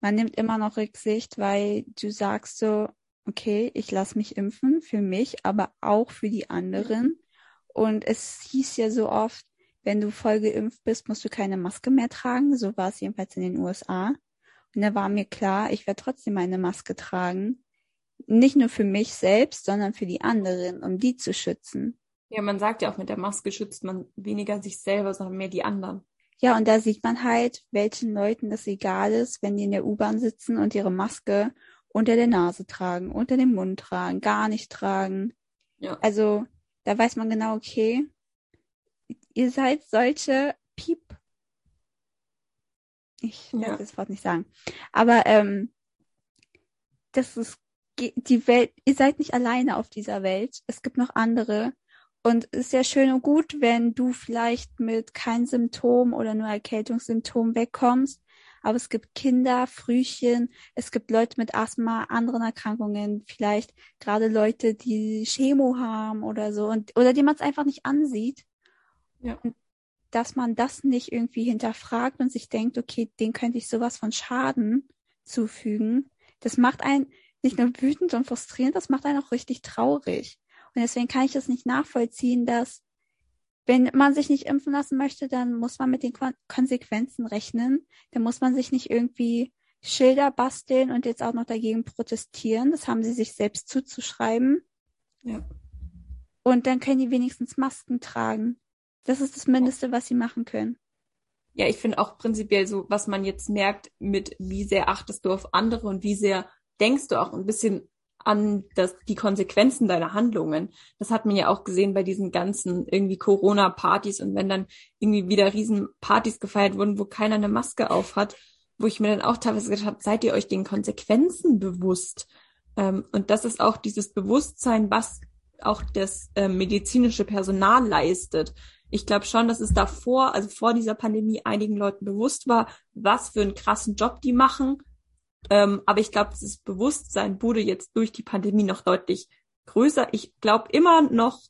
man nimmt immer noch Rücksicht, weil du sagst so, okay, ich lasse mich impfen für mich, aber auch für die anderen. Und es hieß ja so oft, wenn du voll geimpft bist, musst du keine Maske mehr tragen. So war es jedenfalls in den USA. Und da war mir klar, ich werde trotzdem eine Maske tragen. Nicht nur für mich selbst, sondern für die anderen, um die zu schützen. Ja, man sagt ja auch, mit der Maske schützt man weniger sich selber, sondern mehr die anderen. Ja, und da sieht man halt, welchen Leuten das egal ist, wenn die in der U-Bahn sitzen und ihre Maske unter der Nase tragen, unter dem Mund tragen, gar nicht tragen. Ja. Also da weiß man genau, okay, ihr seid solche Piep. Ich Ja. werde das Wort nicht sagen. Aber ähm, das ist die Welt, ihr seid nicht alleine auf dieser Welt. Es gibt noch andere. Und es ist ja schön und gut, wenn du vielleicht mit kein Symptom oder nur Erkältungssymptom wegkommst. Aber es gibt Kinder, Frühchen, es gibt Leute mit Asthma, anderen Erkrankungen, vielleicht gerade Leute, die Chemo haben oder so und oder die man es einfach nicht ansieht. Ja. Und dass man das nicht irgendwie hinterfragt und sich denkt, okay, den könnte ich sowas von Schaden zufügen. Das macht einen nicht nur wütend und frustrierend, das macht einen auch richtig traurig. Und deswegen kann ich es nicht nachvollziehen, dass wenn man sich nicht impfen lassen möchte, dann muss man mit den Kon Konsequenzen rechnen. Dann muss man sich nicht irgendwie Schilder basteln und jetzt auch noch dagegen protestieren. Das haben sie sich selbst zuzuschreiben. Ja. Und dann können die wenigstens Masken tragen. Das ist das Mindeste, was sie machen können. Ja, ich finde auch prinzipiell so, was man jetzt merkt, mit wie sehr achtest du auf andere und wie sehr denkst du auch ein bisschen an das, die Konsequenzen deiner Handlungen. Das hat man ja auch gesehen bei diesen ganzen irgendwie Corona-Partys und wenn dann irgendwie wieder Riesenpartys gefeiert wurden, wo keiner eine Maske auf hat, wo ich mir dann auch teilweise gedacht habe, seid ihr euch den Konsequenzen bewusst? Ähm, und das ist auch dieses Bewusstsein, was auch das äh, medizinische Personal leistet. Ich glaube schon, dass es davor, also vor dieser Pandemie, einigen Leuten bewusst war, was für einen krassen Job die machen ähm, aber ich glaube, dieses Bewusstsein wurde jetzt durch die Pandemie noch deutlich größer. Ich glaube immer noch,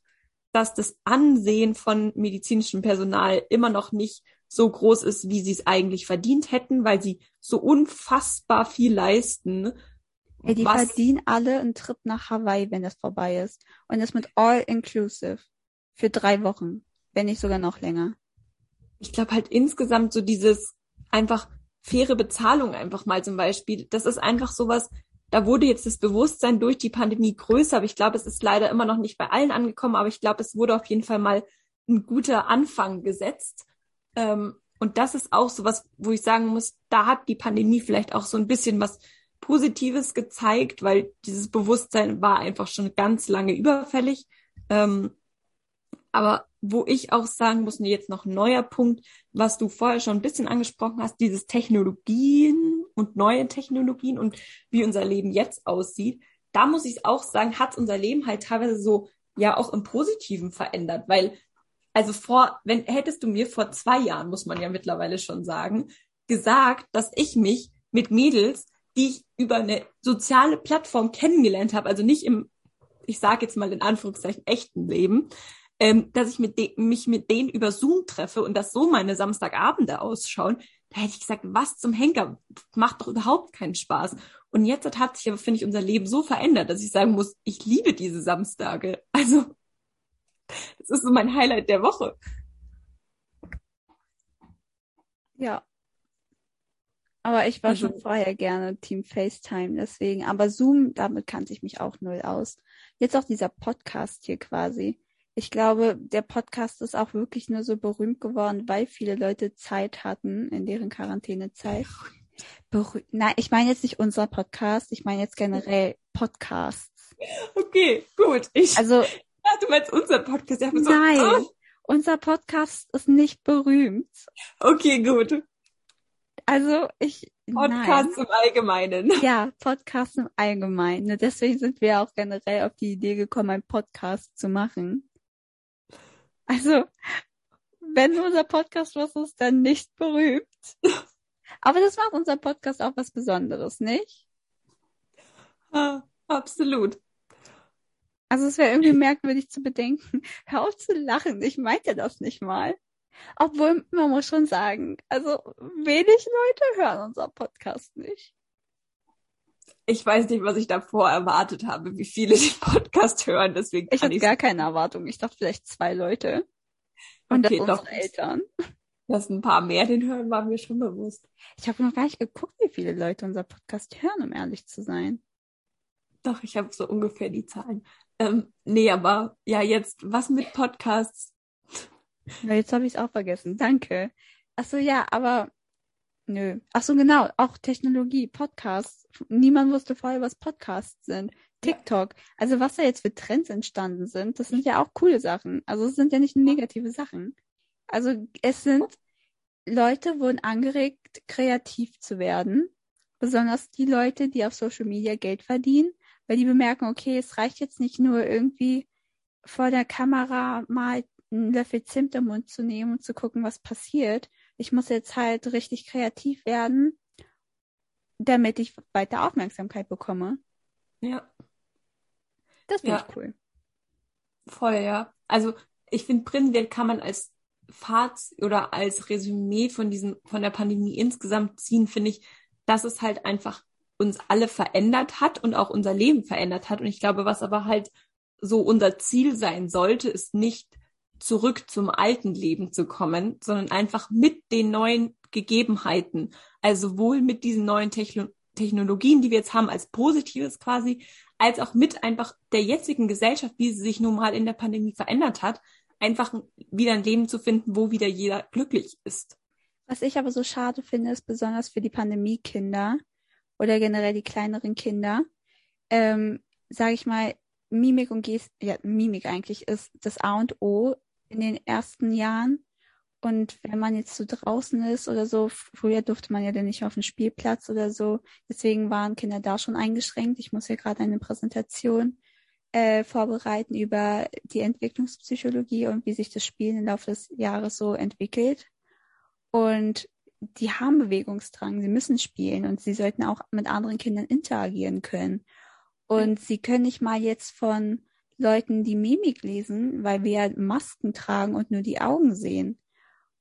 dass das Ansehen von medizinischem Personal immer noch nicht so groß ist, wie sie es eigentlich verdient hätten, weil sie so unfassbar viel leisten. Ja, die verdienen alle einen Trip nach Hawaii, wenn das vorbei ist. Und das mit all inclusive. Für drei Wochen. Wenn nicht sogar noch länger. Ich glaube halt insgesamt so dieses einfach faire Bezahlung einfach mal zum Beispiel. Das ist einfach sowas, da wurde jetzt das Bewusstsein durch die Pandemie größer, aber ich glaube, es ist leider immer noch nicht bei allen angekommen, aber ich glaube, es wurde auf jeden Fall mal ein guter Anfang gesetzt. Ähm, und das ist auch sowas, wo ich sagen muss, da hat die Pandemie vielleicht auch so ein bisschen was Positives gezeigt, weil dieses Bewusstsein war einfach schon ganz lange überfällig. Ähm, aber wo ich auch sagen muss, und jetzt noch ein neuer Punkt, was du vorher schon ein bisschen angesprochen hast, dieses Technologien und neue Technologien und wie unser Leben jetzt aussieht, da muss ich auch sagen, hat unser Leben halt teilweise so ja auch im Positiven verändert, weil also vor, wenn hättest du mir vor zwei Jahren, muss man ja mittlerweile schon sagen, gesagt, dass ich mich mit Mädels, die ich über eine soziale Plattform kennengelernt habe, also nicht im, ich sage jetzt mal in Anführungszeichen echten Leben, ähm, dass ich mit mich mit denen über Zoom treffe und dass so meine Samstagabende ausschauen, da hätte ich gesagt, was zum Henker, macht doch überhaupt keinen Spaß. Und jetzt hat sich aber, finde ich, unser Leben so verändert, dass ich sagen muss, ich liebe diese Samstage. Also, das ist so mein Highlight der Woche. Ja. Aber ich war also, schon vorher gerne Team FaceTime, deswegen. Aber Zoom, damit kannte ich mich auch null aus. Jetzt auch dieser Podcast hier quasi ich glaube, der Podcast ist auch wirklich nur so berühmt geworden, weil viele Leute Zeit hatten in deren Quarantänezeit. Berü Nein, ich meine jetzt nicht unser Podcast, ich meine jetzt generell Podcasts. Okay, gut. Ich, also, ja, du meinst unser Podcast? Ja, so, nein, oh. unser Podcast ist nicht berühmt. Okay, gut. Also ich. Podcasts nein. im Allgemeinen. Ja, Podcasts im Allgemeinen. Deswegen sind wir auch generell auf die Idee gekommen, einen Podcast zu machen. Also, wenn unser Podcast was ist, dann nicht berühmt. Aber das macht unser Podcast auch was Besonderes, nicht? Ah, absolut. Also es wäre irgendwie merkwürdig zu bedenken. Hör auf zu lachen, ich meinte das nicht mal. Obwohl, man muss schon sagen, also wenig Leute hören unser Podcast nicht. Ich weiß nicht, was ich davor erwartet habe, wie viele den Podcast hören, deswegen Ich hatte gar keine Erwartung. Ich dachte vielleicht zwei Leute. Und okay, das unsere Eltern. Dass ein paar mehr den hören, war mir schon bewusst. Ich habe noch gar nicht geguckt, wie viele Leute unser Podcast hören, um ehrlich zu sein. Doch, ich habe so ungefähr die Zahlen. Ähm, nee, aber ja, jetzt, was mit Podcasts? Ja, jetzt habe ich es auch vergessen. Danke. Ach so, ja, aber Nö. Ach so, genau. Auch Technologie, Podcasts. Niemand wusste vorher, was Podcasts sind. TikTok. Ja. Also was da jetzt für Trends entstanden sind, das sind ja auch coole Sachen. Also es sind ja nicht nur negative Sachen. Also es sind Leute wurden angeregt, kreativ zu werden. Besonders die Leute, die auf Social Media Geld verdienen, weil die bemerken, okay, es reicht jetzt nicht nur irgendwie vor der Kamera mal einen Löffel Zimt im Mund zu nehmen und zu gucken, was passiert, ich muss jetzt halt richtig kreativ werden, damit ich weiter Aufmerksamkeit bekomme. Ja. Das finde ja. ich cool. Voll, ja. Also ich finde, prinzipiell kann man als Fazit oder als Resümee von diesem, von der Pandemie insgesamt ziehen, finde ich, dass es halt einfach uns alle verändert hat und auch unser Leben verändert hat. Und ich glaube, was aber halt so unser Ziel sein sollte, ist nicht zurück zum alten Leben zu kommen, sondern einfach mit den neuen Gegebenheiten, also sowohl mit diesen neuen Techno Technologien, die wir jetzt haben, als Positives quasi, als auch mit einfach der jetzigen Gesellschaft, wie sie sich nun mal in der Pandemie verändert hat, einfach wieder ein Leben zu finden, wo wieder jeder glücklich ist. Was ich aber so schade finde, ist besonders für die Pandemie-Kinder oder generell die kleineren Kinder, ähm, sage ich mal, Mimik und Gest, ja, Mimik eigentlich ist das A und O in den ersten Jahren. Und wenn man jetzt so draußen ist oder so, früher durfte man ja dann nicht auf den Spielplatz oder so. Deswegen waren Kinder da schon eingeschränkt. Ich muss hier gerade eine Präsentation äh, vorbereiten über die Entwicklungspsychologie und wie sich das Spielen im Laufe des Jahres so entwickelt. Und die haben Bewegungsdrang, sie müssen spielen und sie sollten auch mit anderen Kindern interagieren können. Und sie können nicht mal jetzt von Leuten die Mimik lesen, weil wir ja Masken tragen und nur die Augen sehen.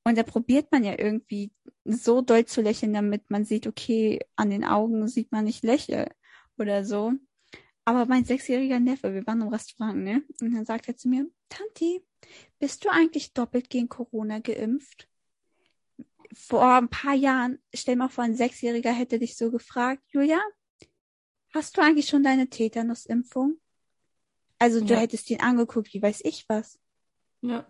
Und da probiert man ja irgendwie so doll zu lächeln, damit man sieht, okay, an den Augen sieht man nicht lächeln oder so. Aber mein sechsjähriger Neffe, wir waren im Restaurant, ne? Und dann sagt er zu mir, Tanti, bist du eigentlich doppelt gegen Corona geimpft? Vor ein paar Jahren, stell mal vor, ein Sechsjähriger hätte dich so gefragt, Julia, hast du eigentlich schon deine Tetanusimpfung? Also du Ja. hättest ihn angeguckt, wie weiß ich was. Ja.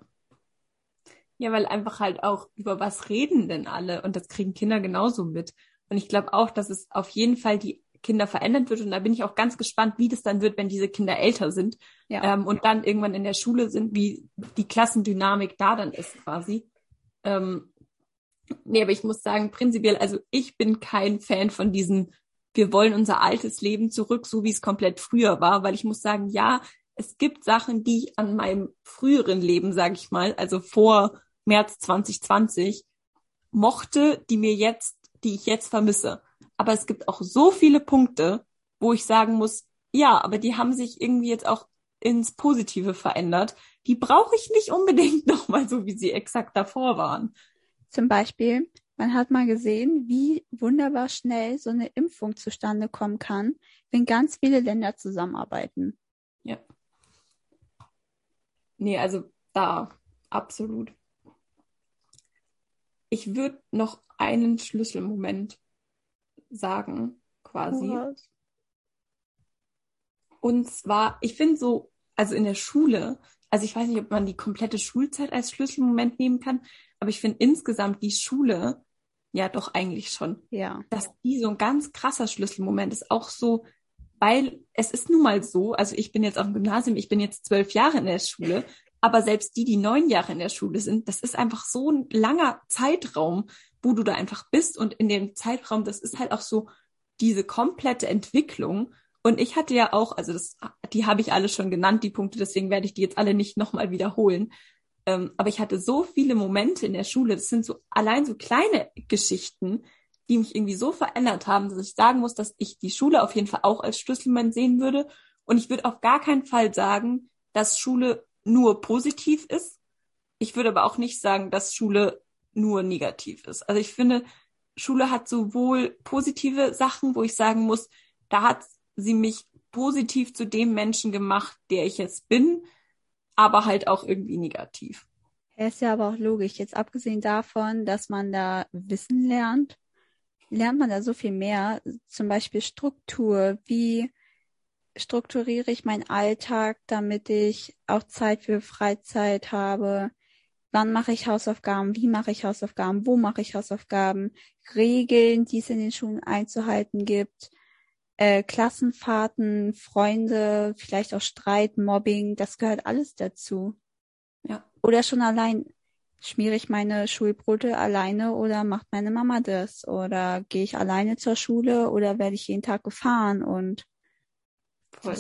Ja, weil einfach halt auch über was reden denn alle und das kriegen Kinder genauso mit. Und ich glaube auch, dass es auf jeden Fall die Kinder verändern wird und da bin ich auch ganz gespannt, wie das dann wird, wenn diese Kinder älter sind Ja. ähm, und dann irgendwann in der Schule sind, wie die Klassendynamik da dann ist quasi. Ähm, nee, aber ich muss sagen, prinzipiell, also ich bin kein Fan von diesen, wir wollen unser altes Leben zurück, so wie es komplett früher war, weil ich muss sagen, ja, es gibt Sachen, die ich an meinem früheren Leben, sage ich mal, also vor März 2020, mochte, die mir jetzt, die ich jetzt vermisse. Aber es gibt auch so viele Punkte, wo ich sagen muss, ja, aber die haben sich irgendwie jetzt auch ins Positive verändert. Die brauche ich nicht unbedingt nochmal so, wie sie exakt davor waren. Zum Beispiel, man hat mal gesehen, wie wunderbar schnell so eine Impfung zustande kommen kann, wenn ganz viele Länder zusammenarbeiten. Ja. Nee, also da, absolut. Ich würde noch einen Schlüsselmoment sagen, quasi. Und zwar, ich finde so, also in der Schule, also ich weiß nicht, ob man die komplette Schulzeit als Schlüsselmoment nehmen kann, aber ich finde insgesamt die Schule, ja doch eigentlich schon, Ja. dass die so ein ganz krasser Schlüsselmoment ist. Auch so, weil es ist nun mal so, also ich bin jetzt auf dem Gymnasium, ich bin jetzt zwölf Jahre in der Schule, aber selbst die, die neun Jahre in der Schule sind, das ist einfach so ein langer Zeitraum, wo du da einfach bist und in dem Zeitraum, das ist halt auch so diese komplette Entwicklung. Und ich hatte ja auch, also das, die habe ich alle schon genannt, die Punkte, deswegen werde ich die jetzt alle nicht nochmal wiederholen. Ähm, aber ich hatte so viele Momente in der Schule, das sind so allein so kleine Geschichten, die mich irgendwie so verändert haben, dass ich sagen muss, dass ich die Schule auf jeden Fall auch als Schlüsselmoment sehen würde. Und ich würde auf gar keinen Fall sagen, dass Schule nur positiv ist. Ich würde aber auch nicht sagen, dass Schule nur negativ ist. Also ich finde, Schule hat sowohl positive Sachen, wo ich sagen muss, da hat sie mich positiv zu dem Menschen gemacht, der ich jetzt bin, aber halt auch irgendwie negativ. Ja, ist ja aber auch logisch. Jetzt abgesehen davon, dass man da Wissen lernt, lernt man da so viel mehr. Zum Beispiel Struktur. Wie strukturiere ich meinen Alltag, damit ich auch Zeit für Freizeit habe? Wann mache ich Hausaufgaben? Wie mache ich Hausaufgaben? Wo mache ich Hausaufgaben? Regeln, die es in den Schulen einzuhalten gibt. Äh, Klassenfahrten, Freunde, vielleicht auch Streit, Mobbing, das gehört alles dazu. Ja. Oder schon allein, schmiere ich meine Schulbrote alleine oder macht meine Mama das? Oder gehe ich alleine zur Schule oder werde ich jeden Tag gefahren? Und Voll.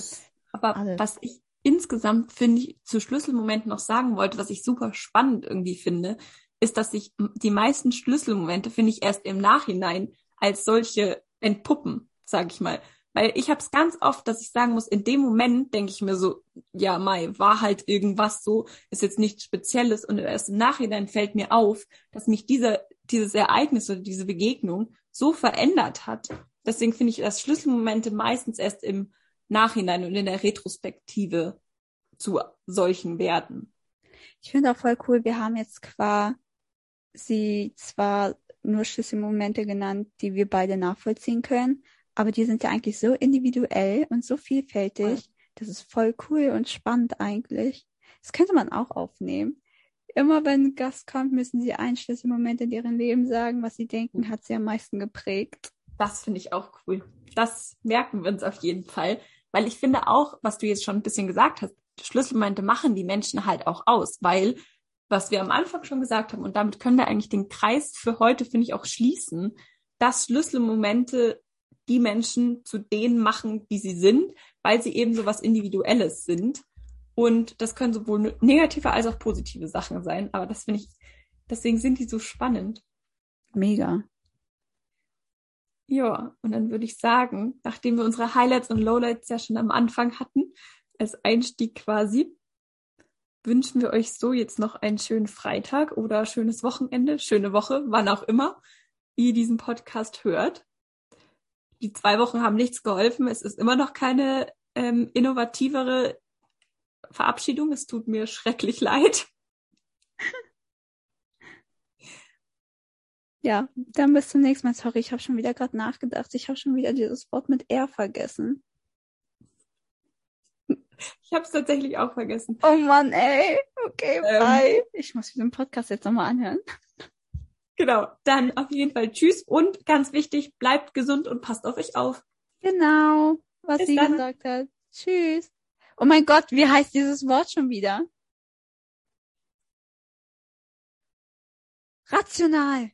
Aber alles. was ich insgesamt finde ich zu Schlüsselmomenten noch sagen wollte, was ich super spannend irgendwie finde, ist, dass sich die meisten Schlüsselmomente finde ich erst im Nachhinein als solche entpuppen, sage ich mal. Weil ich habe es ganz oft, dass ich sagen muss, in dem Moment denke ich mir so, ja, Mai, war halt irgendwas so, ist jetzt nichts Spezielles und erst im Nachhinein fällt mir auf, dass mich dieser, dieses Ereignis oder diese Begegnung so verändert hat, Deswegen finde ich, dass Schlüsselmomente meistens erst im Nachhinein und in der Retrospektive zu solchen werden. Ich finde auch voll cool, wir haben jetzt quasi zwar nur Schlüsselmomente genannt, die wir beide nachvollziehen können, aber die sind ja eigentlich so individuell und so vielfältig. Das ist voll cool und spannend eigentlich. Das könnte man auch aufnehmen. Immer wenn ein Gast kommt, müssen sie einen Schlüsselmoment in ihrem Leben sagen, was sie denken, hat sie am meisten geprägt. Das finde ich auch cool. Das merken wir uns auf jeden Fall. Weil ich finde auch, was du jetzt schon ein bisschen gesagt hast, Schlüsselmomente machen die Menschen halt auch aus, weil was wir am Anfang schon gesagt haben, und damit können wir eigentlich den Kreis für heute, finde ich, auch schließen, dass Schlüsselmomente die Menschen zu denen machen, wie sie sind, weil sie eben so was Individuelles sind. Und das können sowohl negative als auch positive Sachen sein. Aber das finde ich, deswegen sind die so spannend. Mega. Ja, und dann würde ich sagen, nachdem wir unsere Highlights und Lowlights ja schon am Anfang hatten, als Einstieg quasi, wünschen wir euch so jetzt noch einen schönen Freitag oder schönes Wochenende, schöne Woche, wann auch immer ihr diesen Podcast hört. Die zwei Wochen haben nichts geholfen. Es ist immer noch keine ähm, innovativere Verabschiedung. Es tut mir schrecklich leid. Ja, dann bis zum nächsten Mal. Sorry, ich habe schon wieder gerade nachgedacht. Ich habe schon wieder dieses Wort mit R vergessen. Ich habe es tatsächlich auch vergessen. Oh Mann, ey. Okay, Ähm. bye. Ich muss diesen Podcast jetzt nochmal anhören. Genau. Dann auf jeden Fall Tschüss und ganz wichtig, bleibt gesund und passt auf euch auf. Genau, was Bis sie dann. gesagt hat. Tschüss. Oh mein Gott, wie heißt dieses Wort schon wieder? Rational.